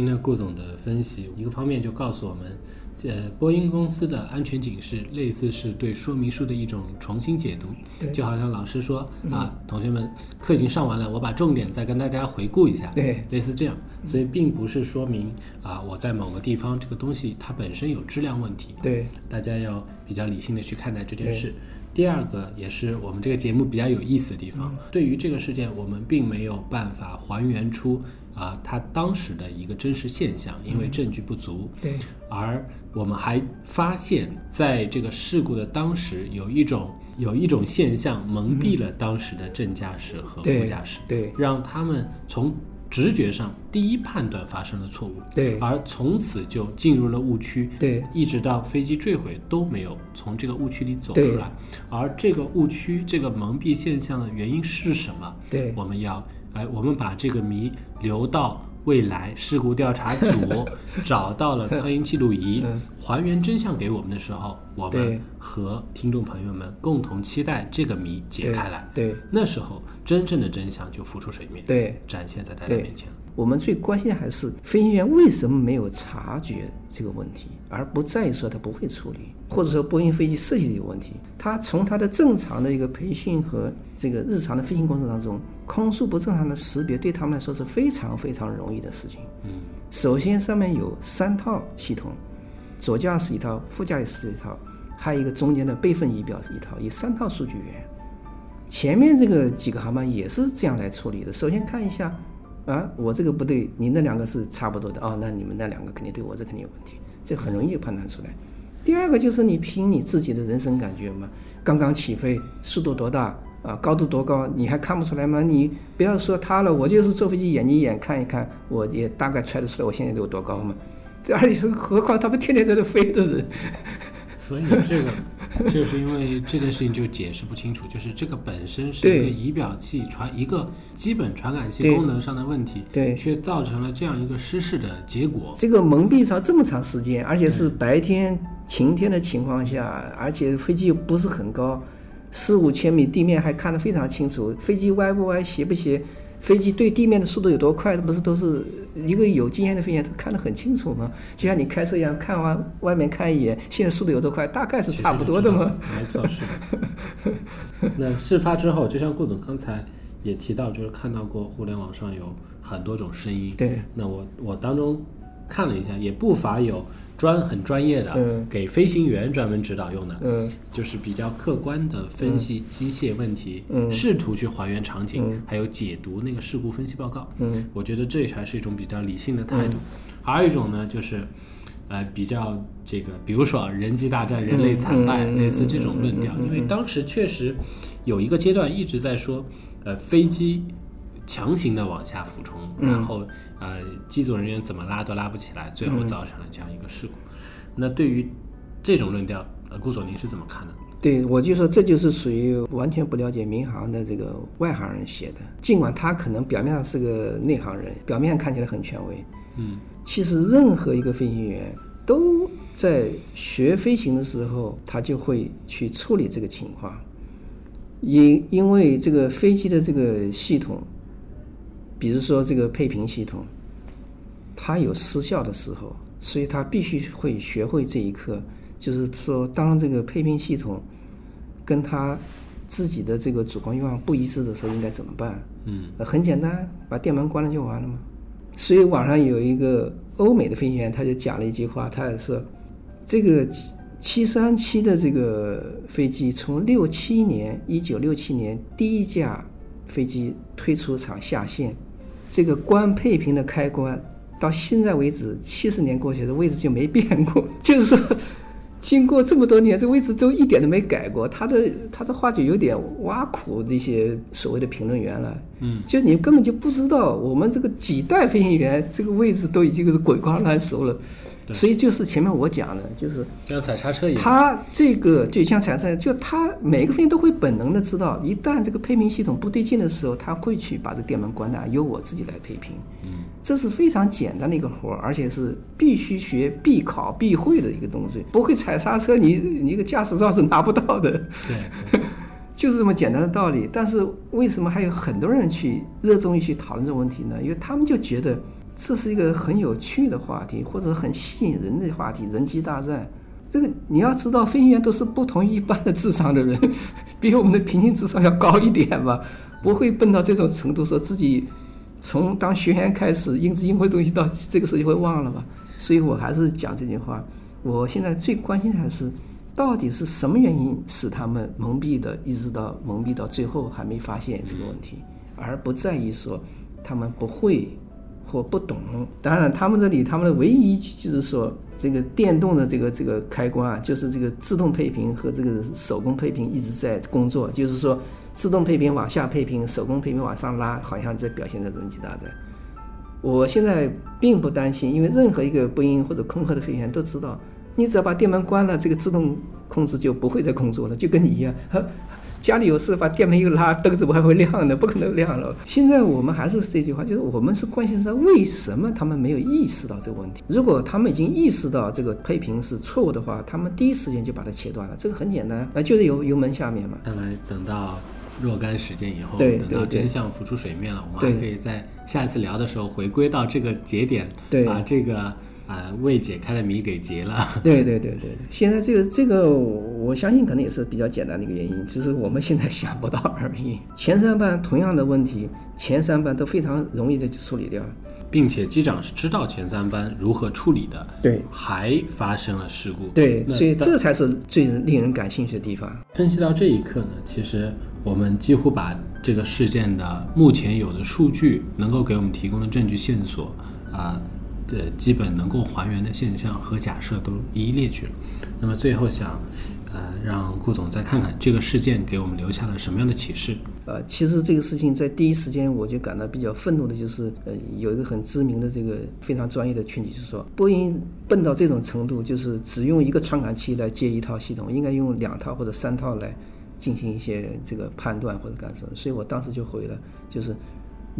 听了顾总的分析，一个方面就告诉我们，呃，波音公司的安全警示类似是对说明书的一种重新解读，对。就好像老师说啊，同学们课已经上完了，我把重点再跟大家回顾一下，对。类似这样，所以并不是说明啊，我在某个地方这个东西它本身有质量问题，对。大家要比较理性的去看待这件事。第二个也是我们这个节目比较有意思的地方，对于这个事件，我们并没有办法还原出啊他当时的一个真实现象，因为证据不足。对而我们还发现，在这个事故的当时，有一种有一种现象蒙蔽了当时的正驾驶和副驾驶，对让他们从直觉上第一判断发生了错误，对而从此就进入了误区，对一直到飞机坠毁都没有从这个误区里走出来。而这个误区、这个蒙蔽现象的原因是什么？对我们要哎，我们把这个谜留到未来事故调查组 找到了苍蝇记录仪，还原真相给我们的时候，我们和听众朋友们共同期待这个谜解开来。对那时候，真正的真相就浮出水面，对，展现在大家面前。我们最关心的还是飞行员为什么没有察觉这个问题，而不在于说他不会处理，或者说波音飞机设计的有问题。他从他的正常的一个培训和这个日常的飞行过程当中，空速不正常的识别对他们来说是非常非常容易的事情。嗯，首先上面有三套系统，左驾驶一套，副驾驶一套，还有一个中间的备份仪表是一套，有三套数据源。前面这个几个航班也是这样来处理的。首先看一下，啊，我这个不对，你那两个是差不多的哦，那你们那两个肯定对我这肯定有问题，这很容易判断出来。第二个就是你凭你自己的人生感觉嘛，刚刚起飞，速度多大啊，高度多高，你还看不出来吗？你不要说他了，我就是坐飞机眼睛一眼看一看，我也大概揣得出来我现在有多高嘛。这而且是何况他们天天在那飞的人，所以这个 就是因为这件事情就解释不清楚，就是这个本身是一个对。仪表器传一个基本传感器功能上的问题，对。却造成了这样一个失事的结果。这个蒙蔽上这么长时间，而且是白天晴天的情况下，而且飞机又不是很高，四五千米地面还看得非常清楚，飞机歪不歪、斜不斜，飞机对地面的速度有多快，这不是都是一个有经验的飞行员都看得很清楚嘛？就像你开车一样，看完外面看一眼，现在速度有多快，大概是差不多的嘛？没错，是的。那事发之后，就像顾总刚才也提到，就是看到过互联网上有很多种声音。对，那我我当中看了一下，也不乏有专很专业的，嗯给飞行员专门指导用的，嗯就是比较客观的分析机械问题，嗯试图去还原场景，嗯还有解读那个事故分析报告。嗯我觉得这才是一种比较理性的态度。还有一种呢，就是呃比较这个，比如说啊人机大战，人类惨败，类似这种论调。因为当时确实有一个阶段一直在说，呃飞机。强行的往下俯冲，嗯然后呃，机组人员怎么拉都拉不起来，最后造成了这样一个事故。那对于这种论调，呃，顾总您是怎么看的？对，我就说这就是属于完全不了解民航的这个外行人写的。尽管他可能表面上是个内行人，表面上看起来很权威，嗯其实任何一个飞行员都在学飞行的时候，他就会去处理这个情况。因因为这个飞机的这个系统，比如说这个配平系统，它有失效的时候，所以它必须会学会这一课，就是说，当这个配平系统跟它自己的这个主观愿望不一致的时候，应该怎么办？嗯呃很简单，把电门关了就完了嘛。所以网上有一个欧美的飞行员，他就讲了一句话，他也是：“这个七七三七的这个飞机，从六七年，一九六七年第一架飞机推出厂下线，这个关配平的开关，到现在为止七十年过去了，位置就没变过。就是说，经过这么多年，这位置都一点都没改过。他的他的话就有点挖苦这些所谓的评论员了。嗯，就你根本就不知道，我们这个几代飞行员这个位置都已经是滚瓜烂熟了。所以就是前面我讲的，就是像踩刹车一样。他这个就像踩刹车，就他每个飞行员都会本能的知道，一旦这个配平系统不对劲的时候，他会去把这电门关掉，由我自己来配平。嗯，这是非常简单的一个活儿，而且是必须学、必考、必会的一个东西。不会踩刹车，你你一个驾驶照是拿不到的。对，就是这么简单的道理。但是为什么还有很多人去热衷于去讨论这个问题呢？因为他们就觉得。这是一个很有趣的话题，或者很吸引人的话题，人机大战。这个你要知道，飞行员都是不同于一般的智商的人，比我们的平均智商要高一点吧，不会笨到这种程度，说自己从当学员开始，应知应会东西到这个时候就会忘了吧。所以我还是讲这句话，我现在最关心的还是，到底是什么原因使他们蒙蔽的，一直到蒙蔽到最后还没发现这个问题，而不在于说他们不会。或不懂，当然，他们这里他们的唯一就是说，这个电动的这个这个开关啊，就是这个自动配平和这个手工配平一直在工作，就是说，自动配平往下配平，手工配平往上拉，好像在表现着人机大战。我现在并不担心，因为任何一个波音或者空客的飞行员都知道，你只要把电门关了，这个自动控制就不会再工作了，就跟你一样。家里有事，把电门一拉，灯怎么还会亮呢？不可能亮了。现在我们还是这句话，就是我们是关心是为什么他们没有意识到这个问题。如果他们已经意识到这个配平是错误的话，他们第一时间就把它切断了。这个很简单，啊，就是油油门下面嘛。看来等到若干时间以后，对等到真相浮出水面了，我们还可以在下一次聊的时候回归到这个节点，把这个。啊，未解开的谜给结了。对对对对，现在这个这个，我相信可能也是比较简单的一个原因，只是我们现在想不到而已。前三班同样的问题，前三班都非常容易的就处理掉，并且机长是知道前三班如何处理的。对，还发生了事故。对，所以这才是最令人感兴趣的地方。分析到这一刻呢，其实我们几乎把这个事件的目前有的数据能够给我们提供的证据线索啊。的基本能够还原的现象和假设都一一列举了。那么最后想，呃，让顾总再看看这个事件给我们留下了什么样的启示？呃，其实这个事情在第一时间我就感到比较愤怒的就是，呃，有一个很知名的这个非常专业的群体就是说，波音笨到这种程度，就是只用一个传感器来接一套系统，应该用两套或者三套来进行一些这个判断或者干什么。所以我当时就回了，就是。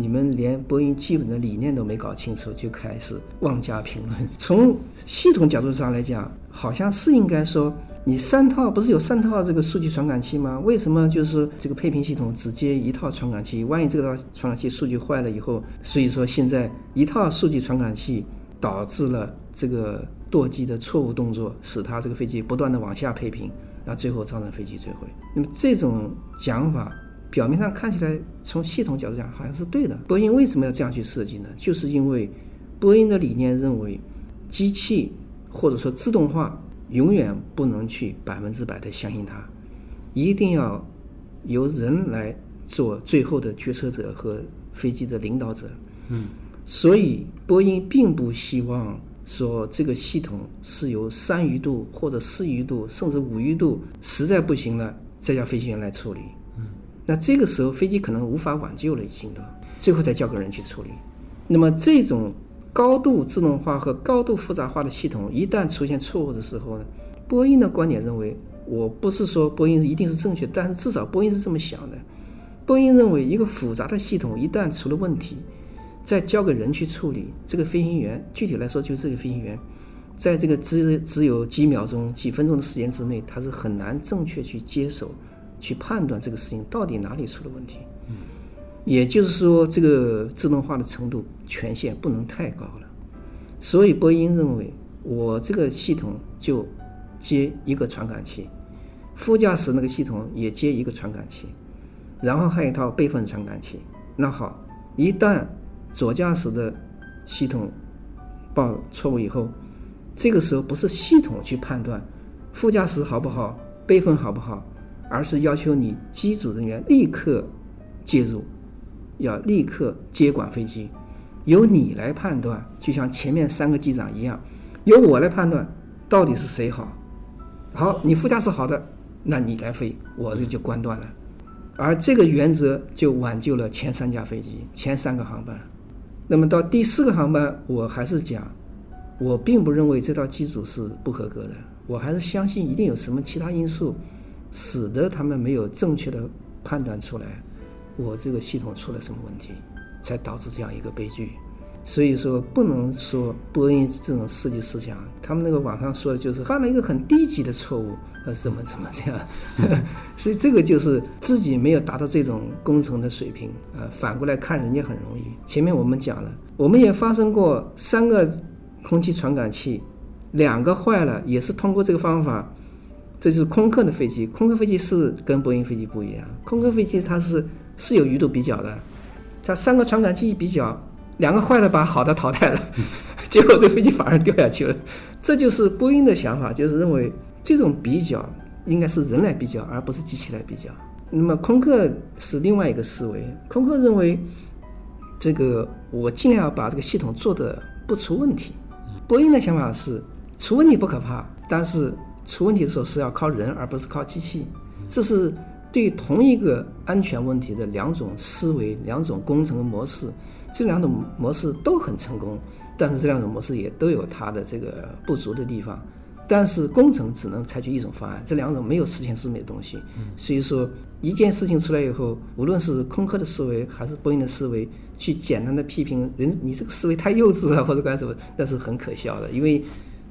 你们连波音基本的理念都没搞清楚，就开始妄加评论。从系统角度上来讲，好像是应该说，你三套不是有三套这个数据传感器吗？为什么就是这个配平系统只接一套传感器？万一这套传感器数据坏了以后，所以说现在一套数据传感器导致了这个舵机的错误动作，使它这个飞机不断的往下配平，然后最后造成飞机坠毁。那么这种讲法。表面上看起来，从系统角度讲好像是对的。波音为什么要这样去设计呢？就是因为波音的理念认为，机器或者说自动化永远不能去百分之百的相信它，一定要由人来做最后的决策者和飞机的领导者。嗯，所以波音并不希望说这个系统是由三余度或者四余度甚至五余度实在不行了，再叫飞行员来处理。那这个时候飞机可能无法挽救了，已经都，最后再交给人去处理。那么这种高度自动化和高度复杂化的系统一旦出现错误的时候呢？波音的观点认为，我不是说波音一定是正确，但是至少波音是这么想的。波音认为，一个复杂的系统一旦出了问题，再交给人去处理，这个飞行员具体来说就是这个飞行员，在这个只只有几秒钟、几分钟的时间之内，他是很难正确去接手。去判断这个事情到底哪里出了问题，嗯，也就是说，这个自动化的程度权限不能太高了。所以波音认为，我这个系统就接一个传感器，副驾驶那个系统也接一个传感器，然后还有一套备份传感器。那好，一旦左驾驶的系统报错误以后，这个时候不是系统去判断副驾驶好不好，备份好不好。而是要求你机组人员立刻介入，要立刻接管飞机，由你来判断，就像前面三个机长一样，由我来判断到底是谁好，好，你副驾驶好的，那你来飞，我这就关断了。而这个原则就挽救了前三架飞机、前三个航班。那么到第四个航班，我还是讲，我并不认为这套机组是不合格的，我还是相信一定有什么其他因素，使得他们没有正确的判断出来，我这个系统出了什么问题，才导致这样一个悲剧。所以说，不能说波音这种设计思想，他们那个网上说的就是犯了一个很低级的错误，呃，怎么怎么这样。所以这个就是自己没有达到这种工程的水平，呃，反过来看人家很容易。前面我们讲了，我们也发生过三个空气传感器，两个坏了，也是通过这个方法。这就是空客的飞机，空客飞机是跟波音飞机不一样，空客飞机它是是有鱼度比较的，它三个传感器一比较。两个坏的把好的淘汰了，结果这飞机反而掉下去了。这就是波音的想法，就是认为这种比较应该是人来比较，而不是机器来比较。那么空客是另外一个思维，空客认为这个我尽量要把这个系统做的不出问题。波音的想法是出问题不可怕，但是出问题的时候是要靠人而不是靠机器。这是。对同一个安全问题的两种思维、两种工程模式，这两种模式都很成功，但是这两种模式也都有它的这个不足的地方。但是工程只能采取一种方案，这两种没有十全十美的东西。所以说，一件事情出来以后，无论是空客的思维还是波音的思维，去简单的批评人，你这个思维太幼稚了或者干什么，那是很可笑的。因为，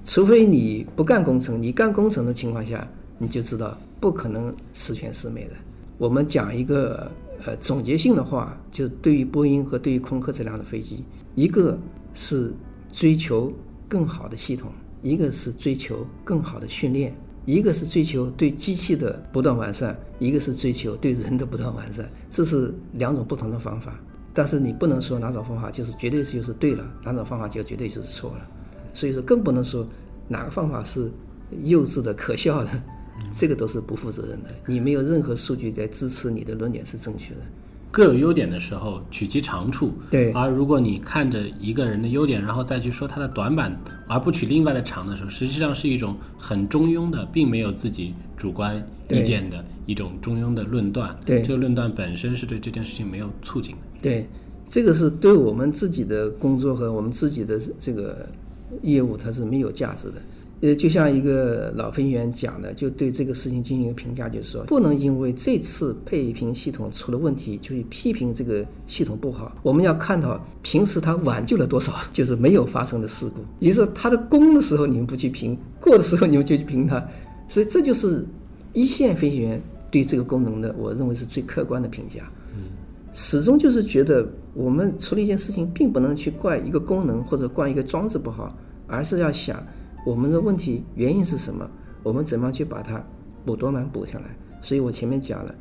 除非你不干工程，你干工程的情况下，你就知道。不可能十全十美的。我们讲一个呃总结性的话，就对于波音和对于空客这两种飞机，一个是追求更好的系统，一个是追求更好的训练，一个是追求对机器的不断完善，一个是追求对人的不断完善。这是两种不同的方法，但是你不能说哪种方法就是绝对就是对了，哪种方法就绝对就是错了。所以说，更不能说哪个方法是幼稚的、可笑的。这个都是不负责任的，你没有任何数据在支持你的论点是正确的。各有优点的时候，取其长处。对。而如果你看着一个人的优点，然后再去说他的短板，而不取另外的长的时候，实际上是一种很中庸的，并没有自己主观意见的一种中庸的论断。对。这个论断本身是对这件事情没有促进的。对，这个是对我们自己的工作和我们自己的这个业务，它是没有价值的。呃，就像一个老飞行员讲的，就对这个事情进行一个评价，就是说，不能因为这次配平系统出了问题，就去批评这个系统不好。我们要看到平时它挽救了多少，就是没有发生的事故。也就是，它的功的时候你们不去评，过的时候你们就去评它。所以这就是一线飞行员对这个功能的，我认为是最客观的评价。嗯，始终就是觉得我们处理一件事情，并不能去怪一个功能或者怪一个装置不好，而是要想。我们的问题原因是什么？我们怎么去把它补多满补下来？所以我前面讲了，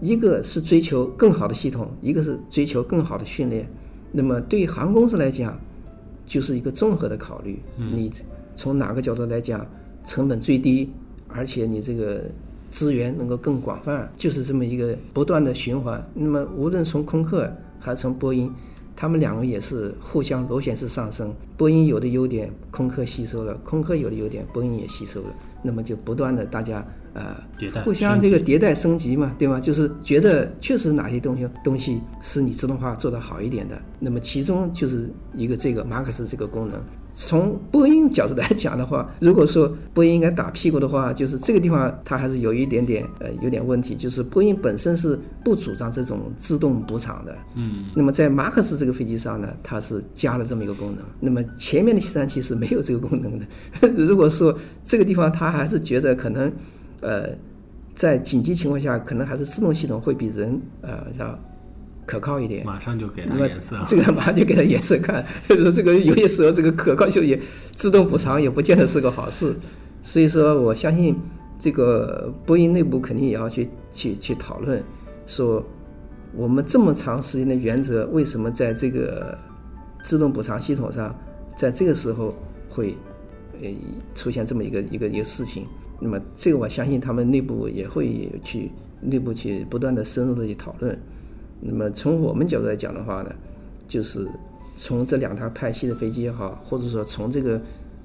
一个是追求更好的系统，一个是追求更好的训练。那么对于航空公司来讲，就是一个综合的考虑。你从哪个角度来讲，成本最低，而且你这个资源能够更广泛，就是这么一个不断的循环。那么无论从空客还是从波音。他们两个也是互相螺旋式上升，波音有的优点，空客吸收了；空客有的优点，波音也吸收了。那么就不断的大家呃互相这个迭代升级嘛，对吗？就是觉得确实哪些东西东西是你自动化做得好一点的，那么其中就是一个这个马克思这个功能。从波音角度来讲的话，如果说波音应该打屁股的话，就是这个地方它还是有一点点呃有点问题，就是波音本身是不主张这种自动补偿的。嗯。那么在马克思这个飞机上呢，它是加了这么一个功能。那么前面的计算器是没有这个功能的。如果说这个地方它还是觉得可能，呃，在紧急情况下，可能还是自动系统会比人呃要。可靠一点，马上就给他颜色。这个马上就给他颜色看，说这个有些时候这个可靠性也自动补偿也不见得是个好事。所以说，我相信这个波音内部肯定也要去去去讨论，说我们这么长时间的原则，为什么在这个自动补偿系统上，在这个时候会呃出现这么一个一个一个事情？那么这个我相信他们内部也会去内部去不断的深入的去讨论。那么从我们角度来讲的话呢，就是从这两台派系的飞机也好，或者说从这个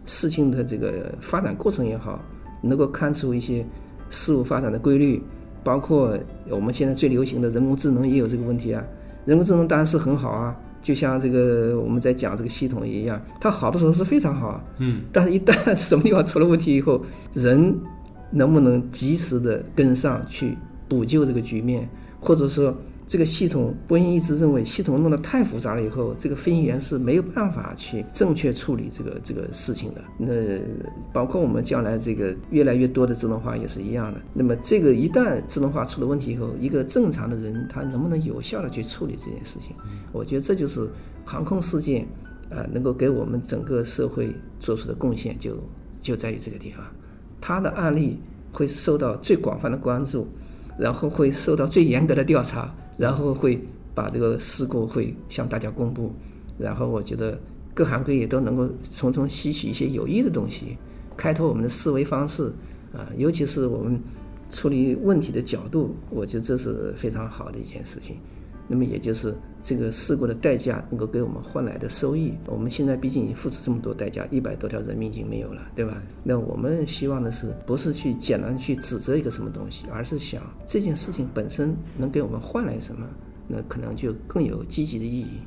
事情的这个发展过程也好，能够看出一些事物发展的规律，包括我们现在最流行的人工智能也有这个问题啊。人工智能当然是很好啊，就像这个我们在讲这个系统一样，它好的时候是非常好，嗯，但是一旦什么地方出了问题以后，人能不能及时的跟上去补救这个局面，或者说这个系统，波音一直认为系统弄得太复杂了以后，这个飞行员是没有办法去正确处理这个这个事情的。那包括我们将来这个越来越多的自动化也是一样的。那么这个一旦自动化出了问题以后，一个正常的人他能不能有效的去处理这件事情？我觉得这就是航空事件，呃，能够给我们整个社会做出的贡献就就在于这个地方。他的案例会受到最广泛的关注，然后会受到最严格的调查，然后会把这个事故会向大家公布，然后我觉得各行各业都能够从中吸取一些有益的东西，开拓我们的思维方式，啊，尤其是我们处理问题的角度，我觉得这是非常好的一件事情。那么也就是这个事故的代价能够给我们换来的收益，我们现在毕竟已经付出这么多代价，一百多条人命已经没有了，对吧？那我们希望的是，不是去简单去指责一个什么东西，而是想这件事情本身能给我们换来什么，那可能就更有积极的意义。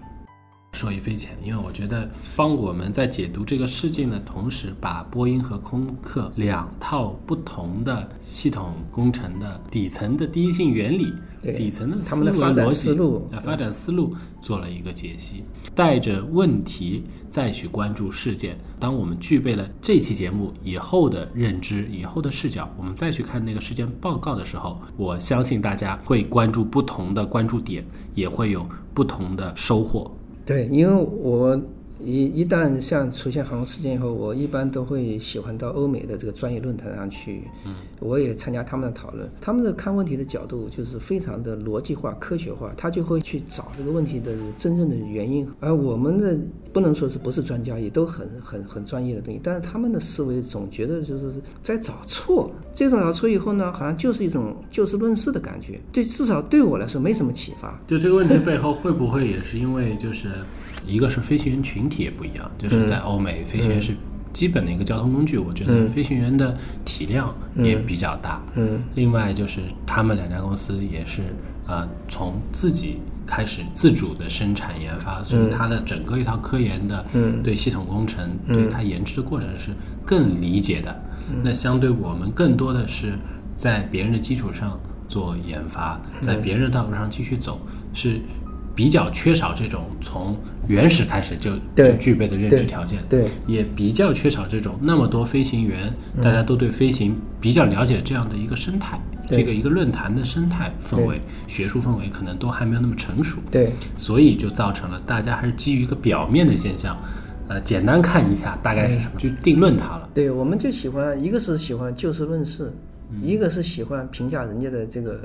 受益匪浅，因为我觉得帮我们在解读这个事件的同时，把波音和空客两套不同的系统工程的底层的第一性原理、底层的他们的发展思路呃发展思路做了一个解析，带着问题再去关注事件。当我们具备了这期节目以后的认知、以后的视角，我们再去看那个事件报告的时候，我相信大家会关注不同的关注点，也会有不同的收获。对，因为我一一旦像出现航空事件以后，我一般都会喜欢到欧美的这个专业论坛上去，嗯，我也参加他们的讨论。他们的看问题的角度就是非常的逻辑化、科学化，他就会去找这个问题的真正的原因。而我们的不能说是不是专家，也都很很很专业的东西，但是他们的思维总觉得就是在找错。这种找错以后呢，好像就是一种就事论事的感觉，对，至少对我来说没什么启发。就这个问题背后，会不会也是因为就是一个是飞行员群体也不一样，就是在欧美，飞行员是基本的一个交通工具，我觉得飞行员的体量也比较大。嗯，另外就是他们两家公司也是呃从自己开始自主的生产研发，所以它的整个一套科研的对系统工程、对它研制的过程是更理解的。那相对我们更多的是在别人的基础上做研发，在别人的道路上继续走，是比较缺少这种从原始开始就就具备的认知条件。对，也比较缺少这种那么多飞行员，大家都对飞行比较了解这样的一个生态，这个一个论坛的生态氛围、学术氛围可能都还没有那么成熟，对，所以就造成了大家还是基于一个表面的现象，呃，简单看一下大概是什么，就定论它了。对，我们就喜欢，一个是喜欢就事论事，一个是喜欢评价人家的这个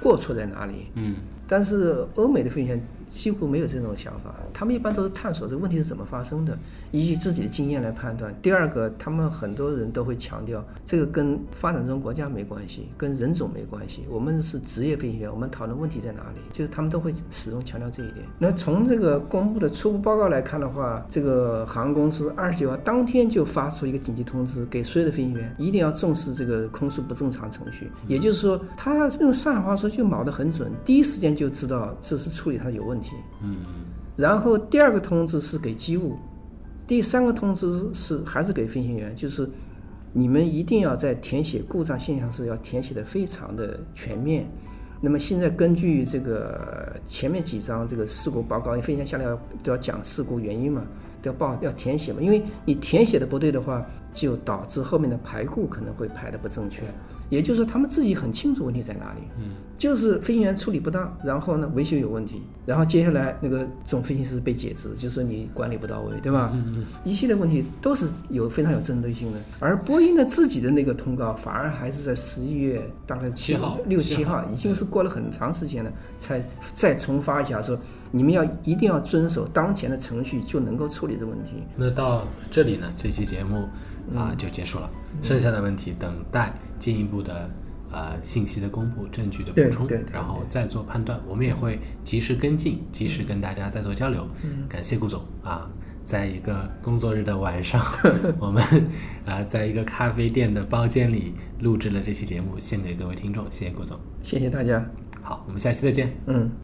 过错在哪里。嗯，但是欧美的飞行员几乎没有这种想法，他们一般都是探索这个问题是怎么发生的，依据自己的经验来判断。第二个，他们很多人都会强调，这个跟发展中国家没关系，跟人种没关系，我们是职业飞行员，我们讨论问题在哪里，就是他们都会始终强调这一点。那从这个公布的初步报告来看的话，这个航空公司二十九号当天就发出一个紧急通知，给所有的飞行员一定要重视这个空速不正常程序，也就是说，他用上海话说就卯得很准，第一时间就知道这是处理它有问题。嗯，然后第二个通知是给机务，第三个通知是还是给飞行员，就是你们一定要在填写故障现象时要填写的非常的全面。那么现在根据这个前面几章这个事故报告，飞行员下来要都要讲事故原因嘛，都要报要填写嘛，因为你填写的不对的话，就导致后面的排故可能会排的不正确。也就是说，他们自己很清楚问题在哪里，嗯，就是飞行员处理不当，然后呢维修有问题，然后接下来那个总飞行师被解职，就是你管理不到位，对吧？嗯嗯，一系列问题都是有非常有针对性的。而波音的自己的那个通告，反而还是在十一月大概七号六七号，已经是过了很长时间了，才再重发一下说，你们要一定要遵守当前的程序，就能够处理这问题。那到这里呢，这期节目啊、就结束了，剩下的问题等待进一步的呃信息的公布、证据的补充然后再做判断。我们也会及时跟进，及时跟大家再做交流。感谢顾总啊，在一个工作日的晚上，我们啊、在一个咖啡店的包间里录制了这期节目，献给各位听众，谢谢顾总。谢谢大家。好，我们下期再见。嗯。